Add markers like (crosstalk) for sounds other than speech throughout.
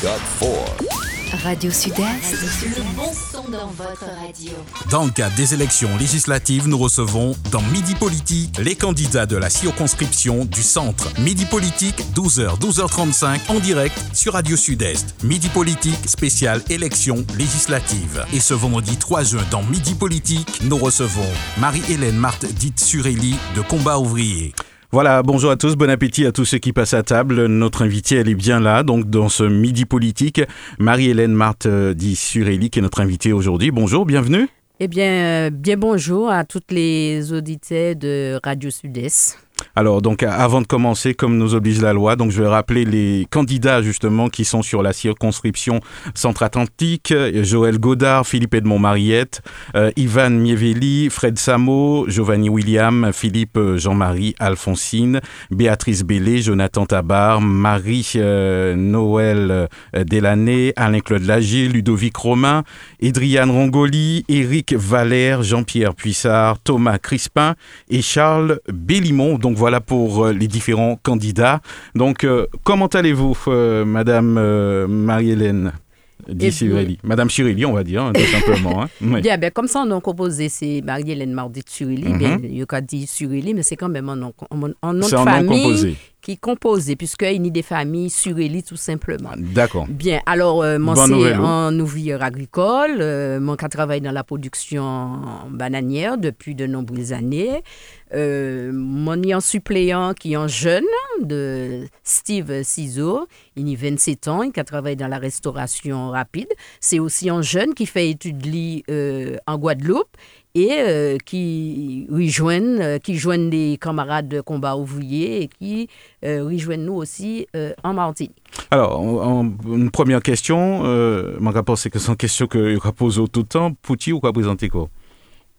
Radio Sud-Est. Le bon son dans votre radio. Dans le cadre des élections législatives, nous recevons dans Midi Politique les candidats de la circonscription du centre. Midi Politique, 12h, 12h35 en direct sur Radio Sud-Est. Midi Politique, spécial élections législatives. Et ce vendredi 3 juin, dans Midi Politique, nous recevons Marie-Hélène Marthe, dite Surélie, de Combat Ouvrier. Voilà, bonjour à tous, bon appétit à tous ceux qui passent à table. Notre invitée, elle est bien là, donc dans ce midi politique. Marie-Hélène Marthe dit Suréli, qui est notre invitée aujourd'hui. Bonjour, bienvenue. Eh bien, euh, bien bonjour à toutes les auditeurs de Radio Sud-Est. Alors, donc, avant de commencer, comme nous oblige la loi, donc je vais rappeler les candidats justement qui sont sur la circonscription centre-atlantique Joël Godard, Philippe Edmond Mariette, euh, Ivan Mieveli, Fred Samo, Giovanni William, Philippe euh, Jean-Marie Alphonsine, Béatrice Bellé, Jonathan Tabar, Marie euh, Noël Delaney, Alain-Claude Lagier, Ludovic Romain, Edriane Rongoli, Éric Valère, Jean-Pierre Puissard, Thomas Crispin et Charles Bellimont. Donc voilà pour euh, les différents candidats. Donc euh, comment allez-vous, euh, Madame Marie-Hélène Madame Surili, on va dire, hein, tout (laughs) simplement. Hein. Bien, ben, comme ça, nom composé, c'est Marie-Hélène Mardi Surili. Mm Bien, il y a dit Surili, mais c'est quand même un nom, un nom de famille. Nom composé qui composé, puisqu'il y a des familles surélites tout simplement. D'accord. Bien, alors, euh, moi, c'est un ouvrier agricole. Euh, moi, qui travaille dans la production bananière depuis de nombreuses années. Euh, mon y en suppléant qui est un jeune de Steve Ciseaux. Il a 27 ans, il travaille dans la restauration rapide. C'est aussi un jeune qui fait études euh, en Guadeloupe et euh, qui rejoignent, euh, qui joignent des camarades de combat ouvrier et qui euh, rejoignent nous aussi en Martinique. Alors, une première question, mon rapport c'est que c'est une question que je pose tout le temps, Pouti ou quoi présenter quoi?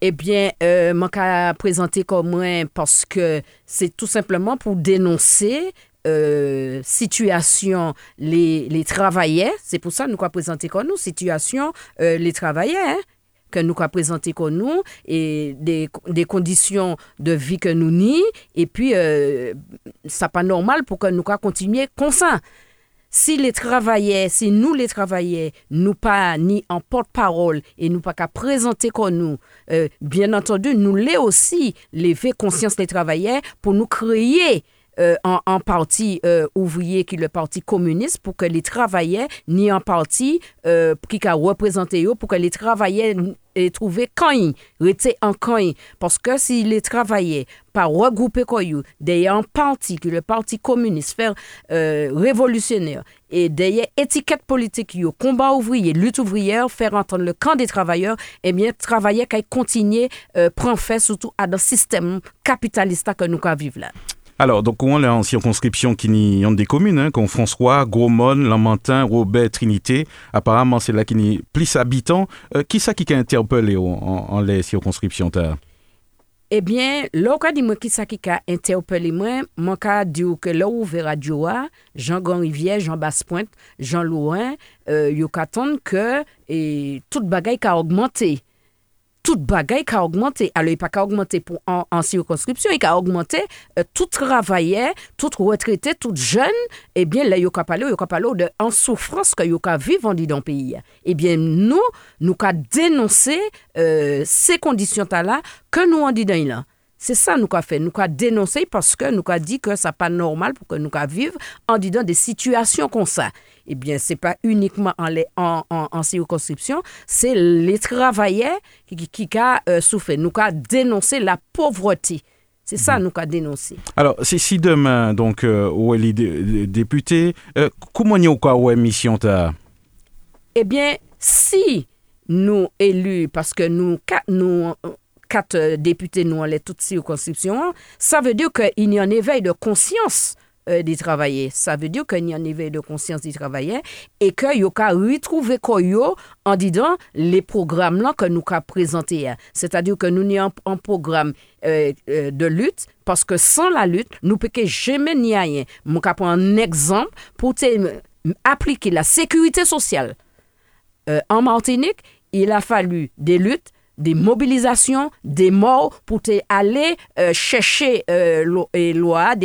Eh bien, euh, je présenter comme moi parce que c'est tout simplement pour dénoncer euh, situation les, les travailleurs. C'est pour ça que nous avons présenté comme nous, situation les travailleurs. Hein que nous avons présenté comme nous et des, des, conditions de vie que nous ni et puis euh, ça pas normal pour que nous continuer comme ça. Si les travailleurs, si nous les travailleurs, nous pas ni en porte-parole et nous pas qu'à présenter comme nous, euh, bien entendu, nous les aussi lever conscience des travailleurs pour nous créer euh, en, parti euh, ouvrier qui le parti communiste pour que les travailleurs ni en parti euh, qui a représenté eux pour que les travailleurs aient trouvé quand en quand parce que si les travailleurs par regrouper derrière un parti qui est le parti communiste faire révolutionnaire et derrière étiquette politique yo combat ouvrier lutte ouvrière faire entendre le camp des travailleurs et eh bien travailleurs qui continuer prend fait surtout à dans système capitaliste que nous vivons là alors, donc, on est en circonscription qui ont des communes, hein, comme François, Grosmont, Lamantin, Robert, Trinité. Apparemment, c'est là qui n'y plus habitants. Euh, qui ça qui a interpellé en, en les circonscriptions Eh bien, là, dit qui ça qui a interpellé moi, ka dit que là où radio Jean Rivière, Jean Basse-Pointe, Jean Louin, euh, que et toute bagaille a augmenté toute bagaille qui a augmenté. Alors, il n'a pas augmenté pour, en, circonscription, il a augmenté euh, tout travailleur, tout retraité, tout jeune. Eh bien, là, il a parlé, il a parlé de en souffrance que il a vivre dans le pays. Eh bien, nous, nous avons dénoncé euh, ces conditions-là que nous en dit là. C'est ça nous avons fait. Nous avons dénoncé parce que nous avons dit que ce n'est pas normal pour que nous vivions en disant des situations comme ça. Eh bien, ce n'est pas uniquement en, en, en, en circonscription, c'est les travailleurs qui, qui, ont euh, souffert. Nous avons dénoncé la pauvreté. C'est ça, mmh. nous avons dénoncé. Alors, si demain, donc, euh, où est député, euh, comment est quoi mission Eh bien, si nous élus, parce que nous, nous quatre euh, députés nous les toutes circonscriptions, ça veut dire qu'il y a un éveil de conscience euh, des travailleurs. Ça veut dire qu'il y a un éveil de conscience des travailleurs et que y a retrouvé quoi en disant les programmes là que nous avons présentés. C'est-à-dire que nous avons un, programme euh, de lutte parce que sans la lutte, nous ne pouvons jamais n'y rien. Je prendre un exemple pour appliquer la sécurité sociale en Martinique. Il a fallu des luttes des mobilisations, des morts pour te aller euh, chercher euh, lo- et loi,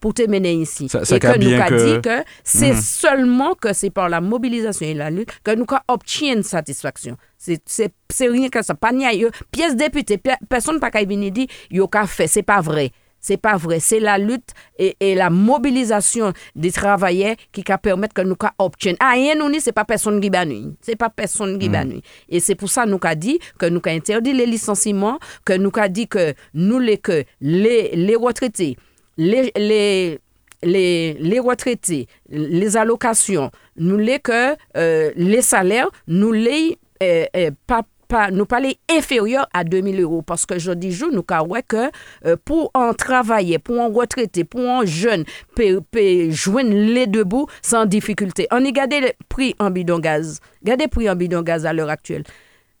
pour te mener ici. Ça- ça et que nous bien a que- dit que c'est Mhm. seulement que c'est par la mobilisation et la lutte que nous obtiennent satisfaction. C'est rien que ça. Pas ni. Pièce députée, pe- personne pas qu'à venir dire yo fait. C'est pas vrai. C'est pas vrai. C'est la lutte et, et la mobilisation des travailleurs qui ca permettre que nous obtiennent. Ah, rien nous ni, c'est pas personne qui banui. C'est pas personne qui banui. Et c'est pour ça nous qu'a dit que nous qu'a interdit les licenciements, que nous qu'a dit que nous les que les les retraités, les les les, les retraités, les allocations, nous les que euh, les salaires, nous les euh, euh, pas pas, nous pas les inférieurs à 2000 euros. Parce que je dis jour nous ka ouais que euh, pour en travailler pour en retraité pour en jeune peut peut joindre les deux bouts sans difficulté. On y gardé le prix en bidon gaz. Gardez prix en bidon gaz à l'heure actuelle.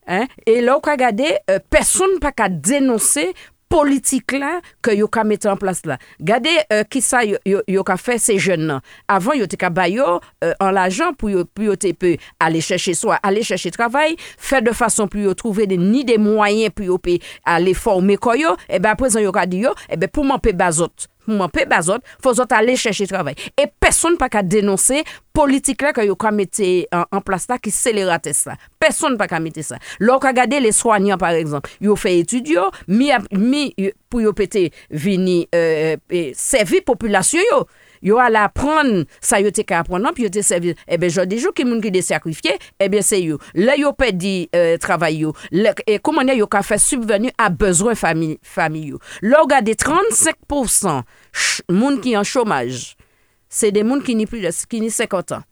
Hein? Et là, on a regardé, euh, personne pas qu'à dénoncer politik la ke yo ka mette an plas la. Gade euh, ki sa yo, yo, yo ka fe se jen nan. Avan yo te ka bayo euh, an la jan pou yo, pou yo te pe ale chèche soa, ale chèche travay, fè de fason pou yo trouve de, ni de mwayen pou yo pe ale forme koyo, eh ebe aprezen yo ka di yo, eh ebe pou man pe bazot. mwen pe bazot, fò zot ale chèche travay. E peson pa ka denonse politik la ka yo ka mette euh, an plas la ki selerate sa. Peson pa ka mette sa. Lò ka gade le soanyan par exemple, yo fe etudio, mi, mi euh, pou yo pete vini euh, euh sevi populasyon yo. yo ala pran sa yo te ka pran nan, pi yo te sevi. Ebe, eh jodi jou ki moun ki de sakrifye, ebe eh se yo. Le yo pe di euh, travay yo. Le, e koman yo ka fe subvenu a bezwen fami, fami yo. Lo gade 35% ch, moun ki an chomaj, se de moun ki ni, plus, ki ni 50 an.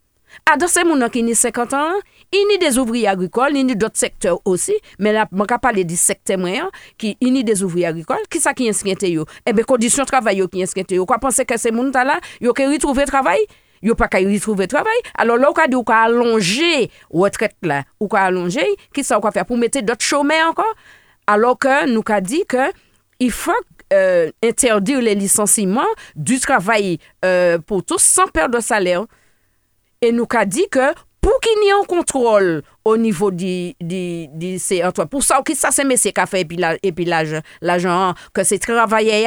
A do se moun an ki ni 50 an, a des ouvriers agricoles, a d'autres secteurs aussi, mais là, je vais parler du secteur moyen, qui a des ouvriers agricoles, qui ça qui inscrit yo? Eh bien, conditions de travail yo qui inscrit yo? Quoi penser que ces gens là, yo qui retrouver travail? Yo pas qu'à retrouver travail. Alors là, on a dit qu'on allonger retraite là, ou qu'on allonger, qui ça qu'on faire pour mettre d'autres chômeurs encore? Alors que nous avons dit que il faut euh, interdire les licenciements du travail euh, pour tous sans perdre de salaire. Et nous avons dit que pour qu'il y ait un contrôle au niveau du, du, du ces entreprises, pour ça, ça c'est monsieur qui a fait et puis la- et puis l'argent, l'argent que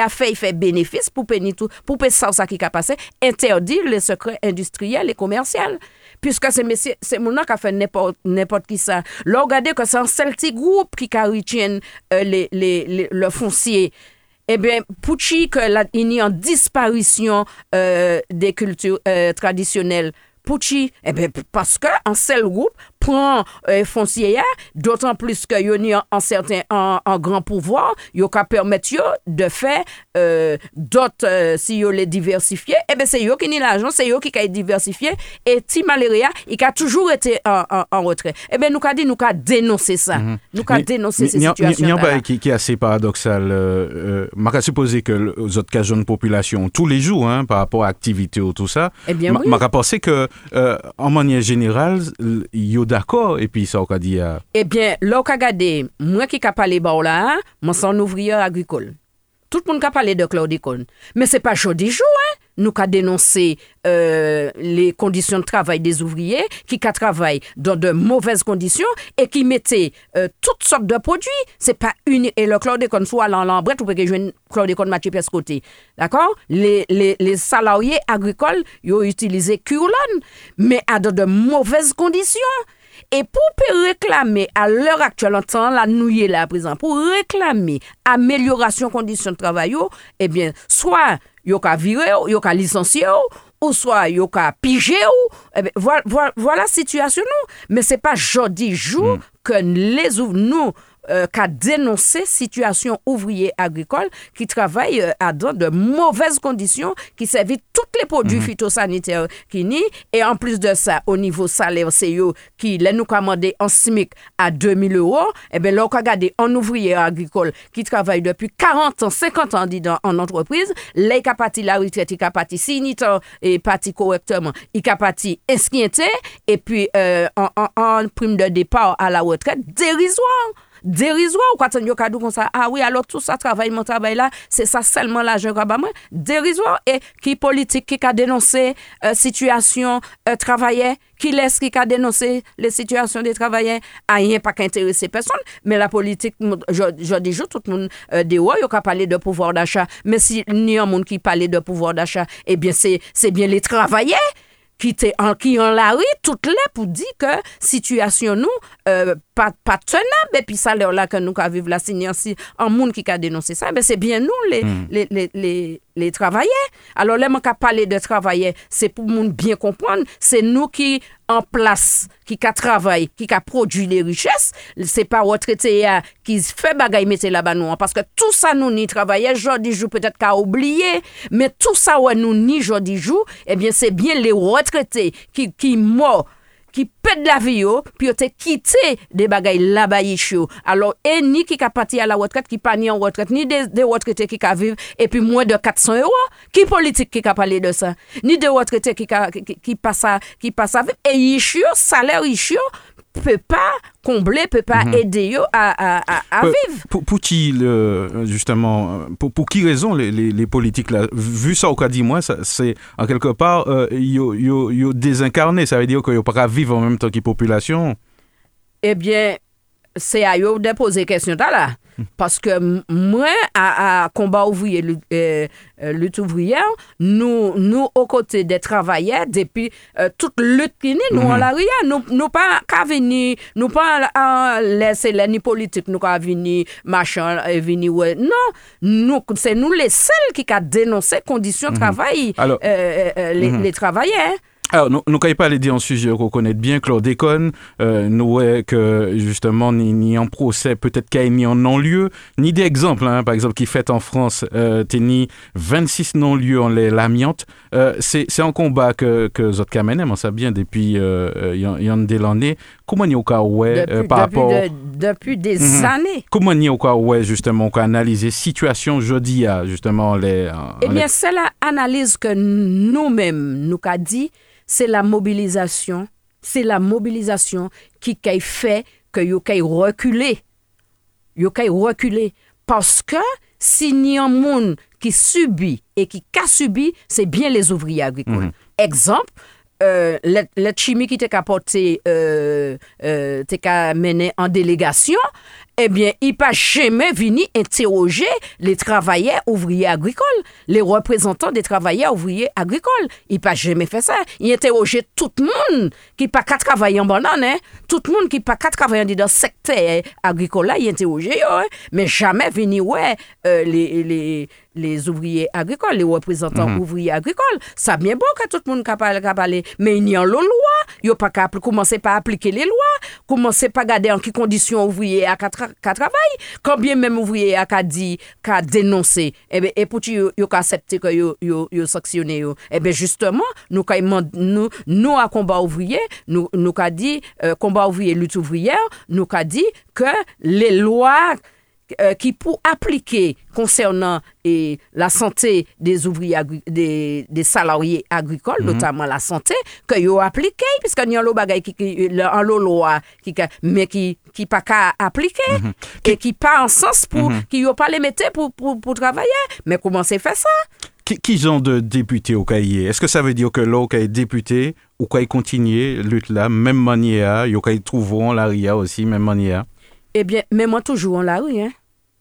a fait, il fait bénéfice pour payer tout, pour payer ça, ça qui a passé, interdire les secrets industriels et commerciaux. Puisque c'est monsieur, c'est mon qui a fait n'importe, n'importe qui ça. Là, regardez que c'est un seul groupe qui a retient euh, les, les, les- le foncier. Eh bien, pour que il y a une disparition euh, des cultures euh, traditionnelles, Pouchi, eh bien, parce qu'un seul groupe prend euh, foncier, d'autant plus que y a un certain en, en grand pouvoir, yo ka permettre yo de faire euh, d'autres, euh, si yo les diversifier, eh bien, c'est yo qui ni l'argent, c'est yo qui a diversifié, et Ti Maléria, il a toujours été en, en, en retrait. Eh bien, nous ka dit, nous ka dénoncer ça. Nous ka Mais- dénoncer mais ces n'y a- situations. n'y a pas qui, qui est assez paradoxal. Euh, euh, m'a supposé que le- aux autres cas jeunes population tous les jours hein, par rapport à l'activité ou tout ça. Eh bien, m'a oui. m'a pensé que euh, en manière d'accord et puis ça on dit euh, Eh bien, là, on moi qui a parlé bah là, moi un ouvrier agricole. Tout le monde a parlé de chlordécone. Mais c'est pas chaud du jour, hein. Nous avons dénoncé euh, les conditions de travail des ouvriers qui travaillent dans de mauvaises conditions et qui mettaient euh, toutes sortes de produits. C'est pas une et le chlordécone soit dans l'embrette ou peut que une chlordécone matché pièce. D'accord? Les salariés agricoles, ils ont utilisé Curlon, mais à de, de mauvaises conditions. Et pour réclamer à l'heure actuelle, en temps la nouille là à présent, pour réclamer amélioration conditions de travail, eh bien, soit yo ka viré, yo ka licencié, ou, soit yo ka pigé, ou, eh bien, voilà, voilà, voilà la situation nous. Mais c'est pas jeudi jour que les ouvriers, nous, euh, qu'a dénoncé situation ouvrier agricole qui travaille euh, à dans de mauvaises conditions, qui servent tous les produits phytosanitaires qui ni et en plus de ça, au niveau salaire, c'est eux qui les nous commandé en SMIC à 2000 euros, et bien là, on regarde un ouvrier agricole qui travaille depuis 40 ans, 50 ans dit, dans- en entreprise, les capatis la retraite, il capati signitant et parti correctement, il capati esquinté et puis euh, en, en- en prime de départ à la retraite dérisoire. Derizwa ou kwa ten yo kadou kon sa, a ah, oui alo tout sa travay, mon travay euh, euh, ah, la, se sa selman la jen kwa ba mwen, derizwa e ki politik ki ka denonse euh, situasyon euh, travaye, ki les ki ka denonse le situasyon de travaye, a yen pa ka interese person, men la politik, jodi jo tout moun euh, de woy yo ka pale de pouvoir d'achat, men si ni yon moun ki pale de pouvoir d'achat, ebyen eh se bien le travaye, qui te en qui en la rue toutes les pour dire que situation nous euh, pas tenable et puis ça l'heure là que nous ka vivre la signancy en monde qui a dénoncé ça mais c'est bien nous les, les, les, les, les travailleurs. Alors là ka parler de travailleurs c'est pour monde bien comprendre. C'est nous qui en place qui ka travaille qui ka produit les richesses. C'est pas retraité ya qui fait bagay mettre là-bas parce que tout ça nous ni travailleurs jodi jour peut-être qu'a oublié mais tout ça nous ni jodi jour eh bien c'est bien les retraités qui qui mort qui pète la vie puis yo te quitté des bagailles là-bas. Alors et ni qui ka parti à la retraite qui pas ni en retraite ni des, des retraités qui ka vivre et puis moins de 400 euros. Qui politique qui ka parler de ça? Ni des retraités qui qui, qui qui passe à vivre. Et yo salaire yo peut pas combler peut pas aider yo à, à, à, vivre. Pour, pour qui, le- justement, euh, pour, pour qui raison les, les, les politiques, là, vu ça au cas dit moi, c'est en quelque part, euh, yo, yo, yo désincarné, ça veut dire que yo pas vivre en même temps que la population. Eh bien, c'est à eux de poser question ta là. Parce que moi, à, combat ouvrier, lutte, euh, euh, lutte ouvrière, nous, nous, aux côtés des travailleurs, depuis euh, toute lutte qui nous, en la rue, nous, nous pas qu'à venir, nous pas laisser les ni politique, nous qu'à venir, machin, et venir, ouais. Non, nous, c'est nous les seuls qui a dénoncé conditions de travail, euh, euh, euh, les, les travailleurs. Alors, nous n'avons pas aller dire un sujet qu'on connaît bien, Claude Déconne, euh, nous, ouais, que justement, ni, ni en procès, peut-être qu'il y a ni en non-lieu, ni des exemples, hein, par exemple, qui fait en France, euh, t'es ni 26 non-lieux en l'amiante. Euh, c'est c'est un combat que, que Zot Kamene, on sait bien depuis euh, euh, y y des l'année. Comment n'y a euh, par rapport. de- depuis des Mhm. années. Comment n'y a justement, on peut analyser situation jeudi à justement les. Eh en bien, les- c'est la analyse que nous-mêmes, nous qu'a dit, c'est la mobilisation, c'est la mobilisation qui a fait que yo kay reculer. Yo kay reculer. Parce que si ni un monde qui subit et qui a subi, c'est bien les ouvriers agricoles. Exemple, euh, le, le chimie qui t'a apporté, euh, euh, mené en délégation, eh bien, il pas jamais venu interroger les travailleurs ouvriers agricoles, les représentants des travailleurs ouvriers agricoles. Il pas jamais fait ça. Il interrogeait tout le monde qui pas qu'à travailler en banane, hein. Tout le monde qui pas qu'à travailler dans le secteur agricole il interrogeait, yo, hein. mais jamais venu ouais euh, les, les les ouvriers agricoles, les représentants ouvriers agricoles. Ça bien beau que tout le monde capable parler, mais il y a une loi, il pas qu'à commencer par appliquer les lois, commencer par garder en quelles conditions ouvrier à qu'à travailler, combien même ouvrier à qu'à dit, qu'à dénoncer, et bien, et pour yo qu'à accepter que yo yo yo yo. Eh bien justement, nous quand nous nous à combat ouvrier, nous nous euh, lutte ouvrière, nous qu'a dit que les lois euh, qui pour appliquer concernant et, la santé des ouvriers agri- des, des salariés agricoles notamment la santé que yo appliqué puisque y a bagay qui, qui le- en lo loi qui mais qui qui pas qu'à appliquer et qui pas en sens pour qui yo pas les mettre pour, pour pour travailler. Mais comment c'est fait ça? Qui, qui genre de député au cahier? Est-ce que ça veut dire que là, au cahier député, ou qu'il continue lutte là, même manière, il y trouveront la RIA aussi, même manière? Eh bien, mais moi toujours en la rue, hein.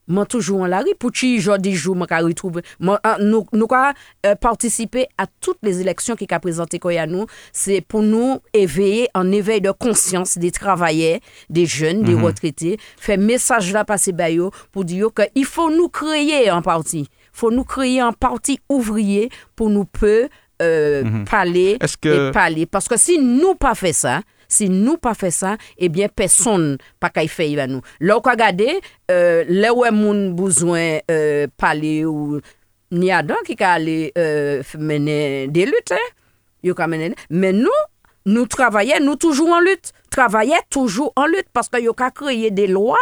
Moi toujours en la rue. Pour qui jour ka retrouver. Moi, ah, nous, ka, euh, participer à toutes les élections qui ka présenté nous. C'est pour nous éveiller en éveil de conscience des travailleurs, des jeunes, des retraités. Faire message là pour dire que il faut nous créer un parti. faut nous créer un parti ouvrier pour nous peut euh, parler que- et parler. Parce que si nous pas fait ça, Si nou pa fe sa, ebyen peson pa kay fe iwa nou. Lò kwa gade, euh, lè wè moun bouzwen euh, pale ou ni adan ki ka ale euh, mene de lute, yo ka mene de. Men nou, nou travaye, nou toujou an lute. Travaye toujou an lute, paske yo ka kreye de lwa,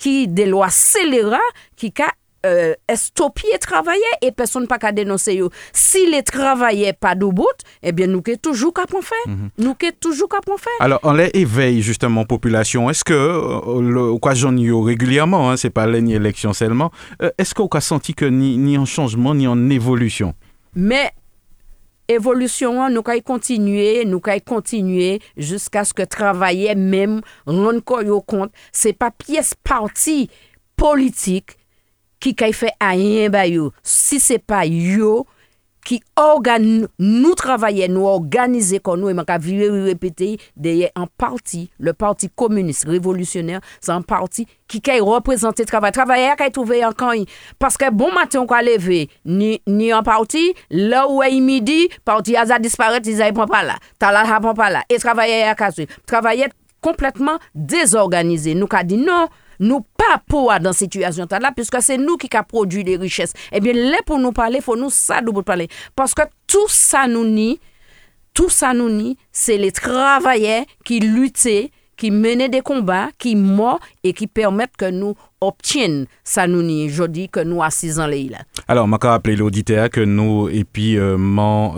ki de lwa selera, ki ka euh, estopye travaye e person pa ka denonse yo. Si le travaye pa do bout, ebyen nou ke toujou kapon fè. Nou ke toujou kapon fè. Alors, on les éveille justement, population. Est-ce que, euh, le, au cas j'en y a régulièrement, hein, c'est pas l'année élection seulement, euh, est-ce qu'on a senti que ni, ni en changement, ni en évolution? Mais évolution an, nou kay kontinue, nou kay kontinue jusqu'à ce que travaye même ron ko yo kont, se pa pièce parti politique ki kay fe a yen ba yo, si se pa yo, ki organ, nou travaye, nou organize kon nou, e man ka vive ou repete, deye an parti, le parti komunist, revolutioner, san parti, ki kay represente travaye. Travaye a kay trouve yon kan yon. Paske bon maten ou ka leve, ni, ni an parti, la ou e imidi, parti a za disparete, a yon pon pa la. Ta la ha pon pa la. E travaye a ka sou. Travaye kompletman dezorganize. Nou ka di nou, nous pas pour dans situation là puisque c'est nous qui a produit les richesses. Eh bien là pour nous parler, faut nous ça pour parler parce que tout ça nous nie tout ça nous nie, c'est les travailleurs qui luttaient, qui menaient des combats, qui morent et qui permettent que nous obtiennent ça nous nie. Dis que nous assis en là. Alors, je vais rappeler l'auditeur que nous, et puis euh,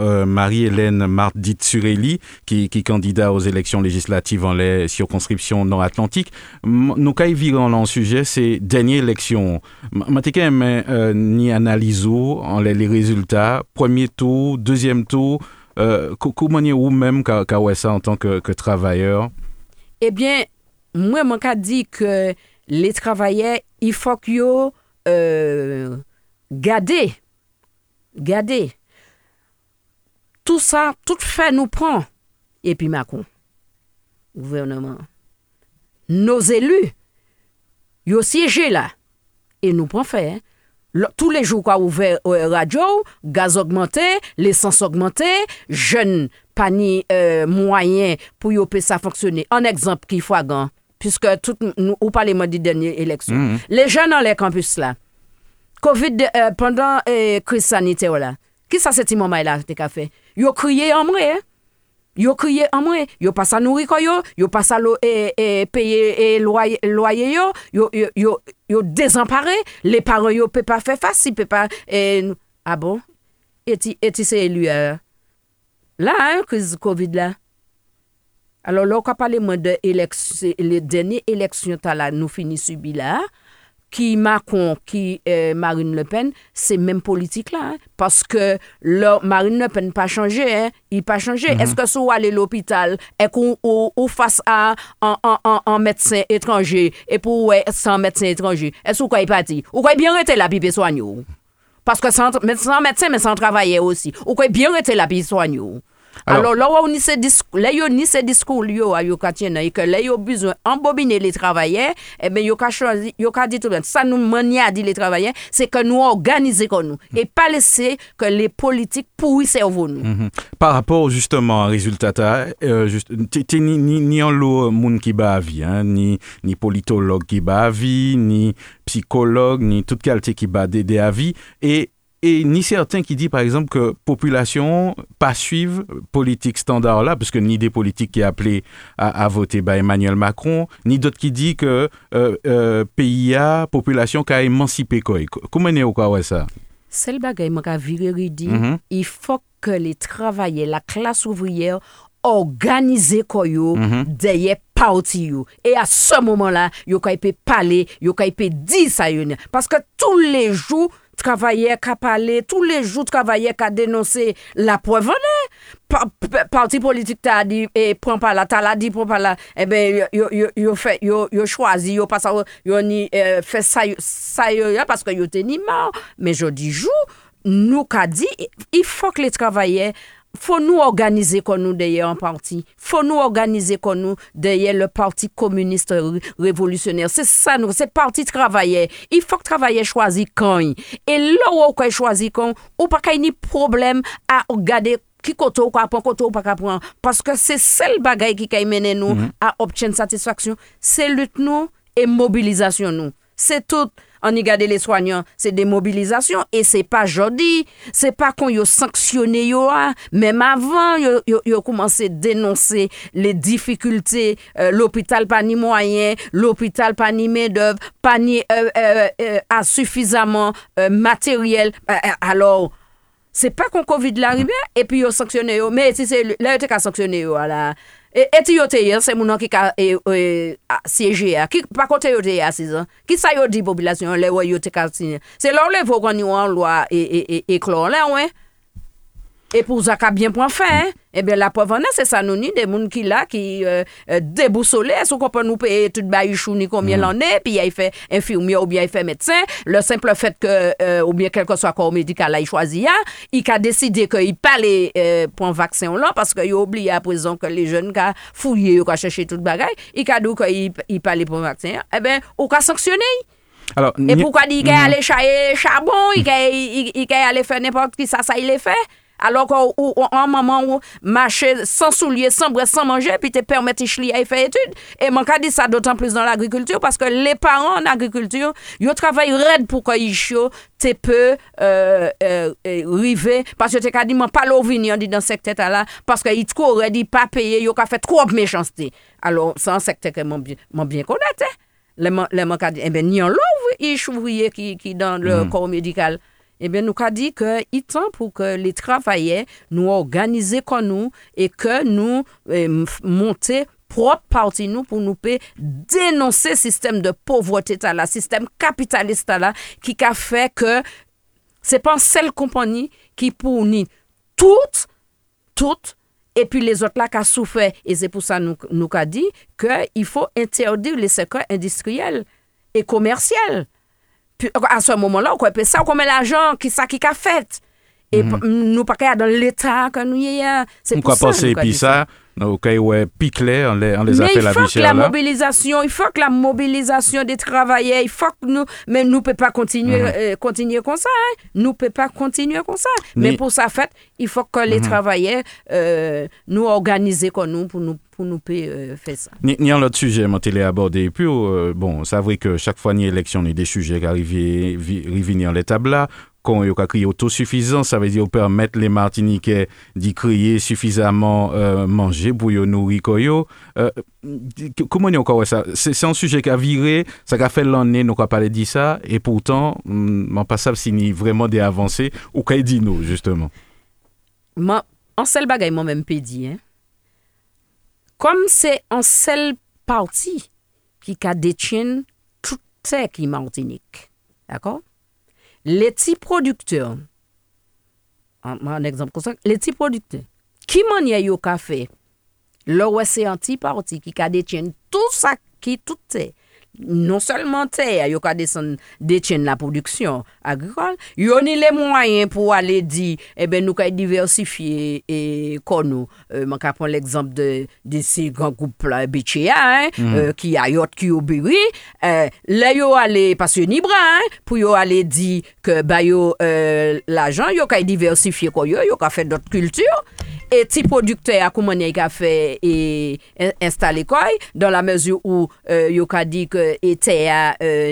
euh, Marie-Hélène Mardit Sureli, qui, qui candidat aux élections législatives en les circonscriptions nord-atlantiques, m- nous, quand il en sujet, c'est dernière élection. Mais euh, ni en les, les résultats, premier tour, deuxième tour, euh, co- comment ou même ouais ça en tant que travailleur? ebyen, mwen mwen ka di ke le travaye, i fok yo euh, gade, gade, tout sa, tout fè nou pran, epi makon, gouvernement, nou zelu, yo siyeje la, e nou pran fè, eh? Tous les jours, quand ouvert euh, radio, gaz augmenté, l'essence augmenté, jeunes panier euh, moyen pour yo peut ça fonctionner. Un exemple qui fois grand, puisque tout nous ou parlez moi des dernières élections. Les jeunes dans les campus là. Covid euh, pendant euh, crise sanitaire là. Qui ça c'est moment là t'es qu'a fait? Yo crié en moi. Hein? Yo kriye an mwen, yo pa sa nouri ko yo, yo pa sa lo, e, e, paye e, loyer, loyer yo, yo, yo, yo, yo désemparé, les parents yo pe pas faire face, ils pe pas... E, ah bon? Et ti, et ti se élu là, hein, crise Covid là. Alors là, on parler moins de les dernières élections là, nous finis subi là, qui Macron, qui euh, Marine Le Pen, c'est même politique là. hein. parce que Marine Le Pen pas changé, hein, il pas changé. Est-ce que si vous allez à l'hôpital et qu'on ou, face à un, un, médecin étranger et pour ouais, sans médecin étranger, est-ce que vous croyez parti? Vous croyez bien rester là puis soigner? Parce que sans, médecin, mais sans travailler aussi. Vous croyez bien rester là puis soigner? Alors- Alors, là, où ni ce discours, là, yo ni ce discours, yo, a yo ka tien nan, et que là, yo besoin embobiner les travailleurs, eh ben, yo ka choisi, yo ka dit tout bien. Ça nous mania dit les travailleurs, c'est que nous organiser comme nous. Et pas laisser que les politiques pourrissent cerveau nous. Mhm. Par rapport justement à résultat, ta, euh, juste, ni, ni, ni en lot moun qui bat à vie, hein, ni, ni politologue qui bat à vie, ni psychologue, ni toute qualité qui bat des à vie, et, et ni certains qui dit par exemple que population pas suivre politique standard là, parce que ni des politiques qui appelés à, à voter bah, Emmanuel Macron, ni d'autres qui dit que euh, euh, PIA, population qui a émancipé quoi. Comment est-ce que ça? C'est le. Mhm. Il faut que les travailleurs, la classe ouvrière, yo derrière parti yo. Et à ce moment-là, yo ka peut parler, yo ka peut dire ça. Parce que tous les jours, travailleurs ka parler, tous les jours travailleurs ka dénoncer la preuve Parti politique t'a dit et prend pas là, la dit prend pas là. Eh ben yo yo fait yo choisi, pas euh, fait ça ça parce que yo te ni. Mais je dis nous qu'a dit il faut que les travailleurs faut nous organiser comme nous derrière un parti. faut nous organiser comme nous derrière le parti communiste ré- révolutionnaire. C'est ça, nous, c'est parti travailleur. Il faut que travailleur choisisse quand. Et là où on choisit quand, ou pas qu'il y ait problème à regarder qui koto ou pas koto ou pas prendre. Parce que c'est seul bagay qui kay mène nous à obtenir satisfaction. C'est lutte nous et mobilisation nous. C'est tout on y garde les soignants, c'est des mobilisations et c'est pas jodi, c'est pas qu'on yo sanctionné yo a, même avant yo, yo commencé à dénoncer les difficultés euh, l'hôpital pas ni moyen, l'hôpital pas ni main pas ni euh, euh, a suffisamment matériel alors c'est pas qu'on Covid l'arrivé et puis yo sanctionné yo mais si c'est là te ka sanctionné E Eti yo te ye, se mounan ki ka e, e, siyeje ya. Ki pa kote yo te ye asizan. Ki sa yo di populasyon le wè yo te ka sinye. Se lò le vò kon yo an lwa e e, e, e klon le wè. Et pour ça qu'a bien point fait, hein, eh bien la preuve c'est ça nous des gens qui là qui euh, euh, déboussolés, est-ce qu'on peut nous payer tout baïchou ni combien l'en est, puis il fait infirmier ou bien il fait médecin, le simple fait que euh, ou bien quel que soit corps médical il choisit hein, il a décidé qu'il pas les euh, pour vaccin là parce qu'il a oublié à présent que les jeunes qui fouillé ou qui cherché toute bagaille, il a dit qu'il il pas les pour vaccin, eh bien ou qu'a sanctionné? Alors, Et pourquoi il a aller chailler charbon, il a a aller faire n'importe qui ça ça il est alo kon ou an maman ou mache san soulye, san brest, san manje, pi te permette chli a y fè etude. E man ka di sa dotan plus nan l'agrikultur, paske le paran nan agrikultur, yo travay red pou ko yi chyo, te pe euh, euh, euh rive, paske te ka di man palo vini an di dan sekte ta la, paske yi tko redi pa peye, yo ka fè tro ap mechanste. Alo, san sekte ke man bien konate, le man ka di, ebe, eh ni an lov yi chouvriye ki, ki dan le mm-hmm. mm. kor medikal. Eh bien, nous avons dit qu'il est temps pour que les travailleurs nous organisent comme nous et que nous euh, monter propre parti nous pour nous dénoncer le système de pauvreté le système capitaliste là qui a fait que c'est pas seule compagnie qui fournit toutes toutes et puis les autres là qui ont souffert. Et c'est pour ça nous nous a dit qu'il faut interdire les secteurs industriels et commerciaux a se momon la, ou kwen pe sa, ou kwen men la jan, ki sa ki ka fet. E mm -hmm. nou pa kaya dan l'Etat, kan nou ye ya. Mwen kwa pase epi sa, sa ok, ouais, on les, on les a mais il la faut que la là. mobilisation, il faut que la mobilisation des travailleurs, il faut que nous, mais nous peut pas continuer, Mhm. euh, continuer comme ça. hein. Nous peut pas continuer comme ça. Mais Ni- pour ça fait, il faut que les travailleurs euh, nous organiser comme nous pour nous pour nous euh, faire ça. Ni, ni un autre sujet, moi, télé abordé. Puis, euh, bon, c'est vrai que chaque fois, il y a élection, il y a des sujets qui arrivent, dans l'étape là. Quand il a crié autosuffisance, ça veut dire permettre les Martiniquais d'y crier suffisamment euh, manger pour y nourrir. Euh, comment encore ça C'est un sujet qui a viré, ça a fait l'année, nous avons parlé de ça, et pourtant, on pas ça signe vraiment des avancées, ou qu'il dit nous, justement? Moi, en seul bagay moi même pédi, hein. Comme c'est en seul parti qui a détient tout terre qui Martinique. D'accord? les petits producteurs, en, exemple comme ça, les petits producteurs, qui manière yo ka fait? Leur c'est anti-parti qui ka détient tout ça qui tout est. non selman te, yo ka desen detyen la produksyon agrikol, yo ni le mwayen pou ale di, ebe eh nou ka diversifiye eh, e konou. E, euh, man ka pon l'exemple de, de si gran goup la BCA, mm. Euh, e, ki a yot ki euh, yo biri, e, le yo ale, pasyo ni bra, pou yo ale di ke bayo l'ajan, yo ka diversifiye koyo, yo ka fe dot kultur, et ti producteur a comment il a fait et in- installé quoi dans la mesure où yo ka dit que était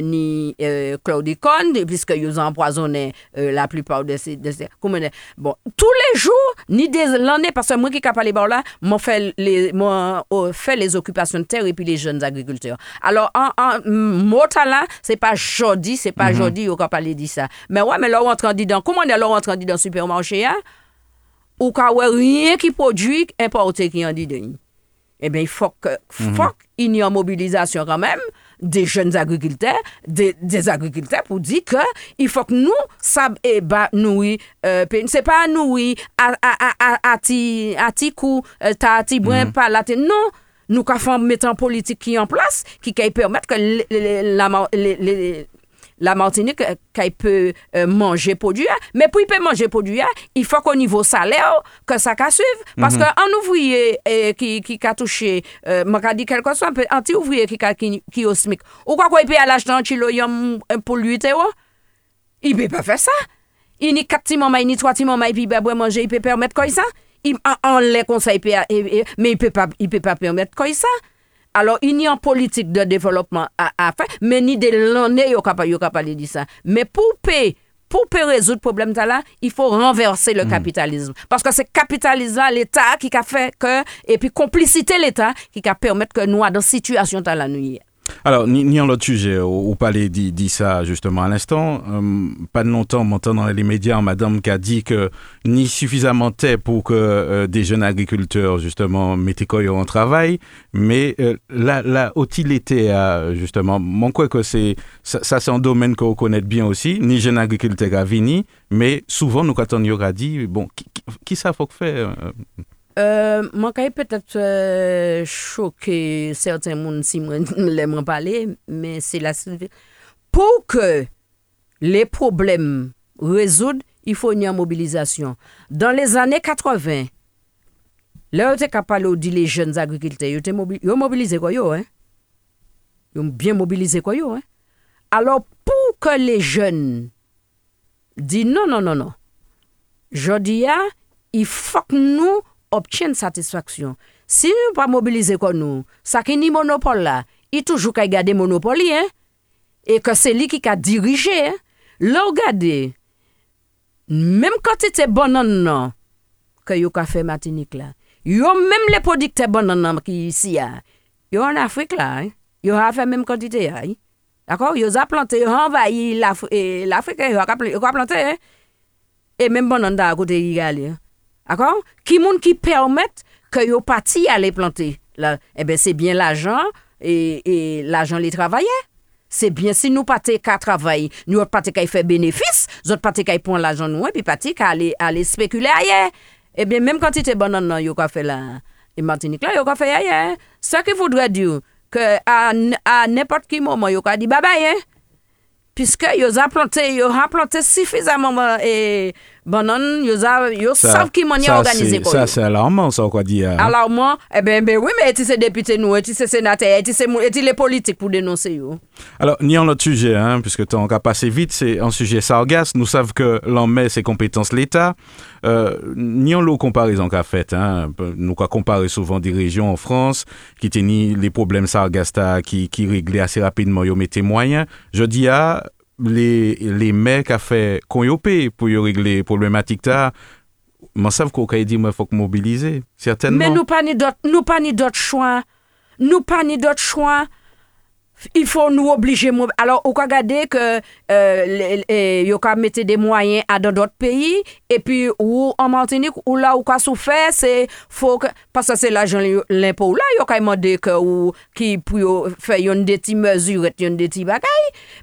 ni euh, chlordécone puisque ils empoisonné euh, la plupart de ces de ces bon tous les jours ni des l'année parce que moi qui capable par là moi fait les fait les occupations de terre et puis les jeunes agriculteurs. Alors en, en mot là c'est pas jodi c'est pas jodi yo capable dire ça mais ouais mais là on rentre dans comment on est là on rentre dans supermarché hein? ou ka wè riyen ki podwi importe ki yon di den. E eh ben fok, mhm. fok, in yon mobilizasyon kanmem, de jènes agrikiltè, de, des agrikiltè pou di ke, il fok nou sab eh e ba noui, euh, pen, euh, se mhm. pa noui, ati kou, ta ati bwen mm -hmm. palate, nou, nou ka fon metan politik ki yon plas, ki kay permèt ke le, le, le, la, le la Martinique euh, qu'elle peut euh, manger produit mais pour il peut manger produit il faut qu'au niveau salaire que ça qu'à suivre. Parce mm -hmm. que un ouvrier eh, qui qui a touché euh, m'a dit quelque chose un peu anti ouvrier qui qui qui au SMIC ou quoi quoi il peut aller acheter un kilo euh, pour lui tu il peut pas faire ça. Il ni quatre timon il ni trois timon il peut manger il peut permettre comme ça? Il en, en les conseils mais il peut pas il peut pas permettre comme ça? Alors, il n'y a en politique de développement à, à faire, mais ni de l'année, yo capable yo capable de dire ça. Mais pour payer pour résoudre le problème là, il faut renverser le capitalisme. Parce que c'est capitalisme là, l'État qui a fait que, et puis complicité l'État qui a permettre que nous, dans situation ta la nuit. Alors, ni, en l'autre sujet, ou parler dit, dit ça justement à l'instant, euh, pas de longtemps, m'entend dans les médias, madame qui a dit que ni suffisamment de pour que euh, des jeunes agriculteurs justement mettent quoi en travail, mais euh, la, la utilité à justement, mon quoi que c'est, ça, c'est un domaine qu'on connaît bien aussi, ni jeunes agriculteurs à Vini, mais souvent nous quand on y aura dit, bon, qui, ça faut faire euh, Euh, mwen kaye peut-être euh, choquer certains men (laughs) c'est la Pour que les problèmes résoudent, il faut une mobilisation. Dans les années 80, là, était parler dit les jeunes agriculteurs, ils ont mobilisé, quoi, yo, hein? Ils ont bien mobilisé hein? Alors, pour que les jeunes disent non, non, non, non, je dis, il faut que obtyen satisfaksyon. Si nou pa mobilize kon nou, sa ki ni monopole la, i toujou ka gade monopoli, eh? e ke se li ki ka dirije, eh? la ou gade, menm kote te bonan nan, ke yo ka fe matinik la, yo menm le podik te bonan nan ki isi ya, yo an Afrik la, eh? yo a fe menm kote te ya, D'akor? Yo a plante, yo anvayi l'Afrika, yo a plante, e menm bonan da akote yi gale, D'accord? Qui moun qui permettent que yo parti aller planter là eh ben c'est bien l'argent et, et l'argent les travailleurs. C'est bien si nous pas qu'à travailler, nous pas qu'à faire bénéfice, nous pas qu'à prendre l'argent nous et puis pas qu'à aller aller spéculer ailleurs. Eh bien même quand es bon non yo ka fait là et Martinique là yo ka fait ailleurs. Ce qui voudrait dire que à, à n'importe quel moment yo dit bye bye hein. Puisque yo a planté, yo a planté suffisamment et Banane, yo, yo savent qui m'en organisé Ça, c'est alarmant, ça, quoi dire. Hein? Alarmant, eh ben, ben oui, mais tu sais député nous, tu sais sénateur, tu sais les politiques pour dénoncer yo. Alors, ni en autre sujet, hein, puisque tu as passé vite, c'est un sujet sargasse. Nous savons que l'on met ses compétences l'État. Euh, ni en l'eau comparaison qu'a fait, hein, nous avons comparé souvent des régions en France qui tenaient les problèmes sargasses qui, qui réglaient assez rapidement, ils mettaient moyens. Je dis à les, les mecs a fait y pour régler problématique là mais savent qu'on dit moi faut mobiliser. Certainement. Mais nous pas pas ni d'autres choix. Nous pas ni d'autres choix il faut nous obliger. Alors, on peut regarder que euh, a mettre des moyens à d'autres pays. Et puis, ou en Martinique, ou là, ou quoi souffert, c'est faut que, parce que c'est l'argent l'impôt là, il a demandé que, ou, qui, pour faire une des petites mesures, une des petites bagailles.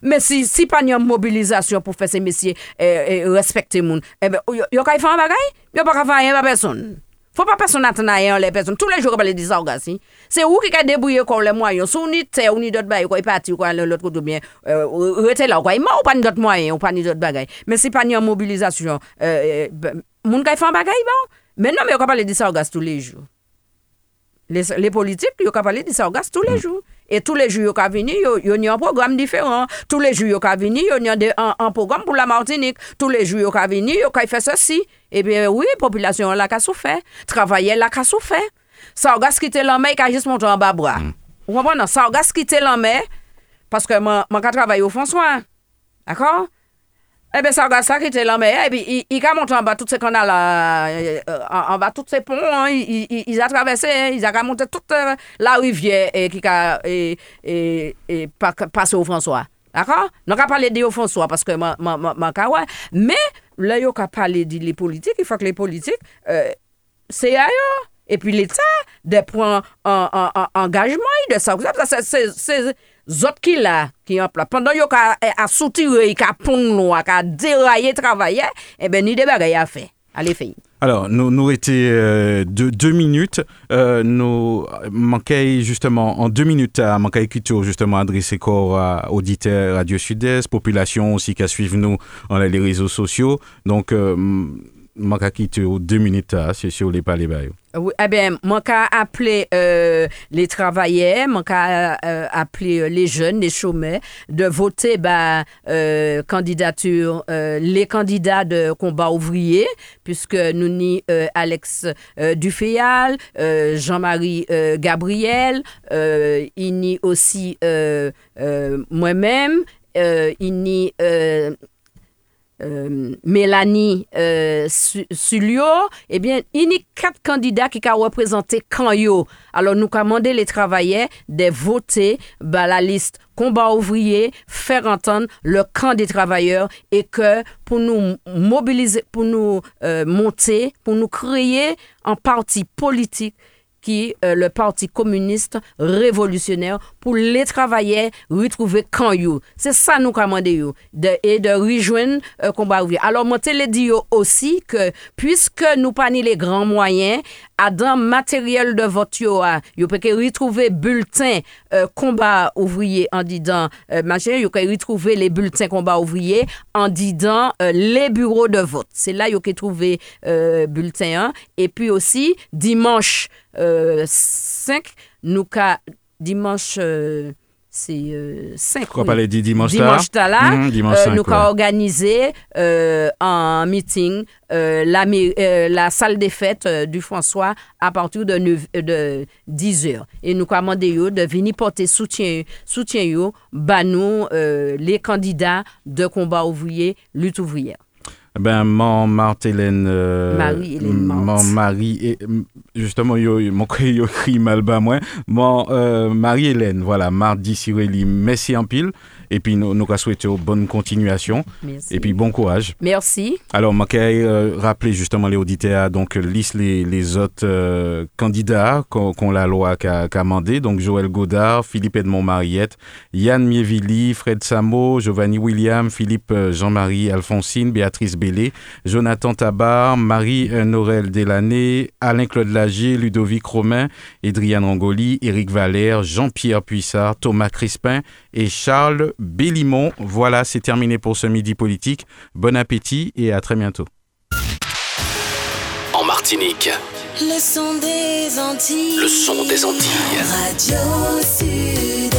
Mais si, si pas une mobilisation pour faire ces messieurs, et, et respecter les gens, eh ben, il a fait un bagaille, il a pas faire un personne. Fò pa person natan a yon le person. Tou le jok pa le disa ou gasi. Se ou ki ka debouye kon le mwayon. Sou ni te ou ni dot bagay. Kwa yi pati ou kwa lot koto bien. Euh, Rete la ou kwa. Ima ou pa ni dot mwayon. Ou pa ni dot bagay. Men si pa ni an mobilizasyon. Euh, euh, moun ka yi fan bagay ba ou. Men nan me yo ka pale disa ou gasi tou le jou. Le politik yo ka pale disa ou gasi tou le mm. jou. Et tous les jours, venir, ils ont un programme différent. Tous les jours, venir, ils ont un, un programme pour la Martinique. Tous les jours, venir, ils ont fait ceci. Eh bien, oui, la population là a souffert. Travailler là a souffert. Ça a quitté la mer, il a juste monté en bas bras. Vous comprenez? Ça a quitté la mer parce que je travaille au François. D'accord? Ebe sa gwa sa ki te lan me ya, epi i ka monte an ba tout se kanal, an ba tout se pon, i a travesse, i a ka monte tout la rivye ki ka pase ou François. D'akon? Non ka pale di ou François, paske man ka wè. Me, le yo ka pale di li politik, i fwa ke li politik, se ya yo. Epi l'Etat, de pon engajman, de sa, se... autres qui là, qui en place. Pendant qu'ils a soutiré, qu'ils pont noir, qu'ils déraillé travailler, eh bien, ni bagailles à faire. Allez, faire. Alors, nous, nous étions euh, de, deux minutes. Euh, nous manquons justement, en deux minutes, à manquer culture, justement, adresser corps à auditeurs Radio Sud-Est, population aussi qui suivent nous dans les réseaux sociaux. Donc, euh, quitté aux deux minutes, palais. bah, yo. Oui, eh bien, moi, qu'à appeler euh, les travailleurs, moi, qu'à euh, appeler euh, les jeunes, les chômeurs, de voter bah, euh, candidature, les candidats de combat ouvrier, puisque nous ni Alex euh, euh, Jean-Marie Gabriel, il ni aussi moi-même, il ni euh, Mélanie euh, Su- Sulio, eh bien, il y a quatre candidats qui ont représenté Kanyo. Alors, nous demandé les travailleurs de voter la liste combat ouvrier, faire entendre le camp des travailleurs et que pour nous mobiliser, pour nous euh, monter, pour nous créer un parti politique qui euh, le Parti communiste révolutionnaire pour les travailleurs retrouver quand you. C'est ça nous commandons de, et de rejoindre euh, combat ouvrier. Alors moi le yo aussi que puisque nous pas les grands moyens à dans matériel de vote yo a, yo peut retrouver bulletin euh, combat ouvrier en disant euh, machin yo peut retrouver les bulletins combat ouvrier en disant les bureaux de vote. C'est là yo peut trouver bulletin 1 et puis aussi dimanche 5 nous ca dimanche euh, c'est euh, 5 Pourquoi oui. dimanche Dimanche là, Mhm, euh, avons organisé euh, un meeting euh, la, euh, la salle des fêtes euh, du François à partir de, 9 de 10 heures. Et nous avons demandé yo de venir porter soutien, soutien yo, bah nous, euh, les candidats de combat ouvrier, lutte ouvrière. Ben, mon Marthe-Hélène... euh, Marie-Hélène Marthe. Mon mari... et- Justement, yo, mon écrit mal bas moi. Mon euh, Marie-Hélène, voilà, mardi Siréli, merci en pile. Et puis, nous, nous souhaitons bonne continuation. Merci. Et puis, bon courage. Merci. Alors, moi, euh, rappeler justement les auditeurs, donc, liste les, les autres euh, candidats qu'on la loi qu'a qu'a mandé. Donc, Joël Godard, Philippe Edmond Mariette, Yann Mievili, Fred Samo, Giovanni William, Philippe euh, Jean-Marie Alphonsine, Béatrice Bellé, Jonathan Tabar, Marie-Norel Delaney, Alain-Claude Lager, Ludovic Romain, Adrian Rangoli, Éric Valère, Jean-Pierre Puissard, Thomas Crispin et Charles Bellimont. Voilà, c'est terminé pour ce midi politique. Bon appétit et à très bientôt. En Martinique, Le son des Antilles. le son des Antilles. Radio Sud.